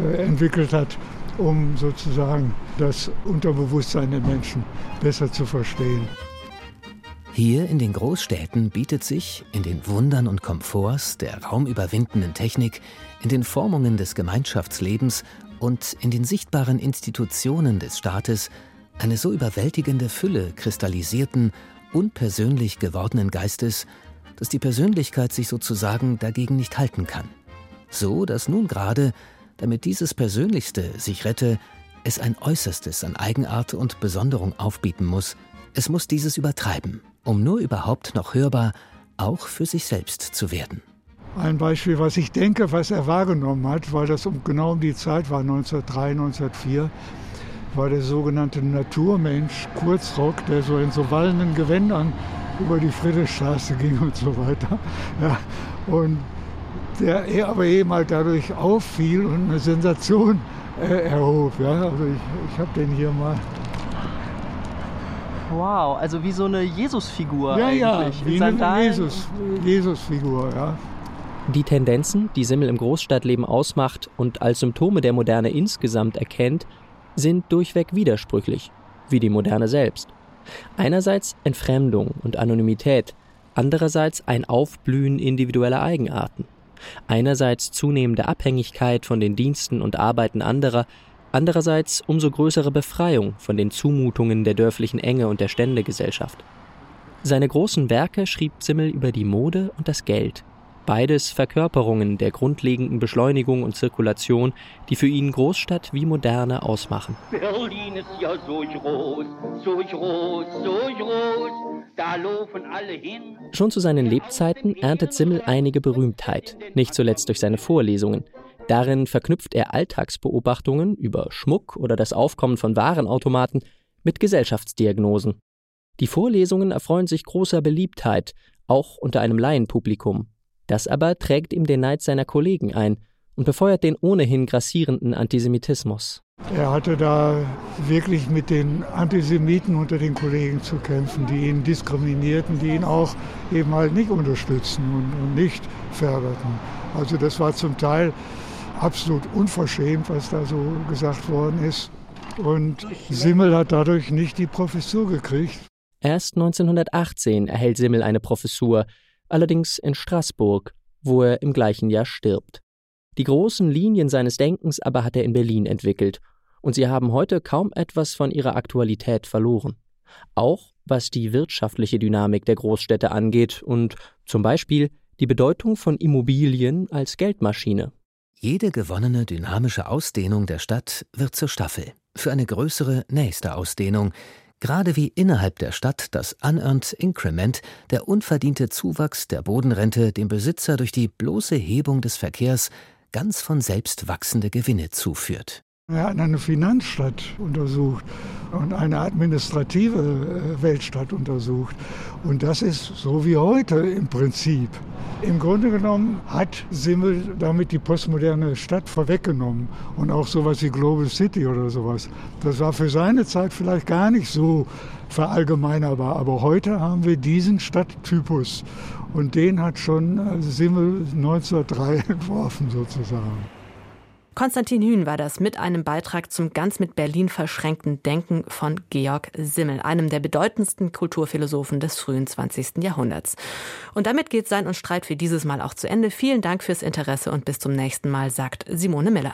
äh, entwickelt hat. um sozusagen das Unterbewusstsein der Menschen besser zu verstehen. Hier in den Großstädten bietet sich in den Wundern und Komforts der raumüberwindenden Technik, in den Formungen des Gemeinschaftslebens und in den sichtbaren Institutionen des Staates eine so überwältigende Fülle kristallisierten, unpersönlich gewordenen Geistes, dass die Persönlichkeit sich sozusagen dagegen nicht halten kann. So, dass nun gerade, damit dieses Persönlichste sich rette, es ein Äußerstes an Eigenart und Besonderung aufbieten muss, es muss dieses übertreiben, um nur überhaupt noch hörbar auch für sich selbst zu werden. Ein Beispiel, was ich denke, was er wahrgenommen hat, weil das um, genau um die Zeit war, 1903, 1904, war der sogenannte Naturmensch Kurzrock, der so in so wallenden Gewändern über die Friedrichstraße ging und so weiter. *laughs* Ja, und der aber eben halt dadurch auffiel und eine Sensation äh, erhob. Ja. Also ich, ich habe den hier mal Wow, also wie so eine Jesusfigur ja, eigentlich. Ja, wie eine Jesus, Jesusfigur, ja. Die Tendenzen, die Simmel im Großstadtleben ausmacht und als Symptome der Moderne insgesamt erkennt, sind durchweg widersprüchlich, wie die Moderne selbst. Einerseits Entfremdung und Anonymität, andererseits ein Aufblühen individueller Eigenarten. Einerseits zunehmende Abhängigkeit von den Diensten und Arbeiten anderer, andererseits umso größere Befreiung von den Zumutungen der dörflichen Enge und der Ständegesellschaft. Seine großen Werke schrieb Simmel über die Mode und das Geld, beides Verkörperungen der grundlegenden Beschleunigung und Zirkulation, die für ihn Großstadt wie Moderne ausmachen. Berlin ist ja so groß, so groß, so groß, da laufen alle hin. Schon zu seinen Lebzeiten erntet Simmel einige Berühmtheit, nicht zuletzt durch seine Vorlesungen. Darin verknüpft er Alltagsbeobachtungen über Schmuck oder das Aufkommen von Warenautomaten mit Gesellschaftsdiagnosen. Die Vorlesungen erfreuen sich großer Beliebtheit, auch unter einem Laienpublikum. Das aber trägt ihm den Neid seiner Kollegen ein und befeuert den ohnehin grassierenden Antisemitismus. Er hatte da wirklich mit den Antisemiten unter den Kollegen zu kämpfen, die ihn diskriminierten, die ihn auch eben halt nicht unterstützen und, und nicht förderten. Also das war zum Teil absolut unverschämt, was da so gesagt worden ist. Und Simmel hat dadurch nicht die Professur gekriegt. Erst 1918 erhält Simmel eine Professur, allerdings in Straßburg, wo er im gleichen Jahr stirbt. Die großen Linien seines Denkens aber hat er in Berlin entwickelt, und sie haben heute kaum etwas von ihrer Aktualität verloren. Auch was die wirtschaftliche Dynamik der Großstädte angeht und zum Beispiel die Bedeutung von Immobilien als Geldmaschine. Jede gewonnene dynamische Ausdehnung der Stadt wird zur Staffel für eine größere nächste Ausdehnung, gerade wie innerhalb der Stadt das Unearned Increment, der unverdiente Zuwachs der Bodenrente dem Besitzer durch die bloße Hebung des Verkehrs ganz von selbst wachsende Gewinne zuführt. Er hat eine Finanzstadt untersucht und eine administrative äh, Weltstadt untersucht. Und das ist so wie heute im Prinzip. Im Grunde genommen hat Simmel damit die postmoderne Stadt vorweggenommen und auch sowas wie Global City oder sowas. Das war für seine Zeit vielleicht gar nicht so verallgemeinerbar, aber heute haben wir diesen Stadttypus und den hat schon äh, Simmel 1903 *laughs* entworfen sozusagen. Konstantin Hühn war das mit einem Beitrag zum ganz mit Berlin verschränkten Denken von Georg Simmel, einem der bedeutendsten Kulturphilosophen des frühen 20. Jahrhunderts. Und damit geht Sein und Streit für dieses Mal auch zu Ende. Vielen Dank fürs Interesse und bis zum nächsten Mal, sagt Simone Miller.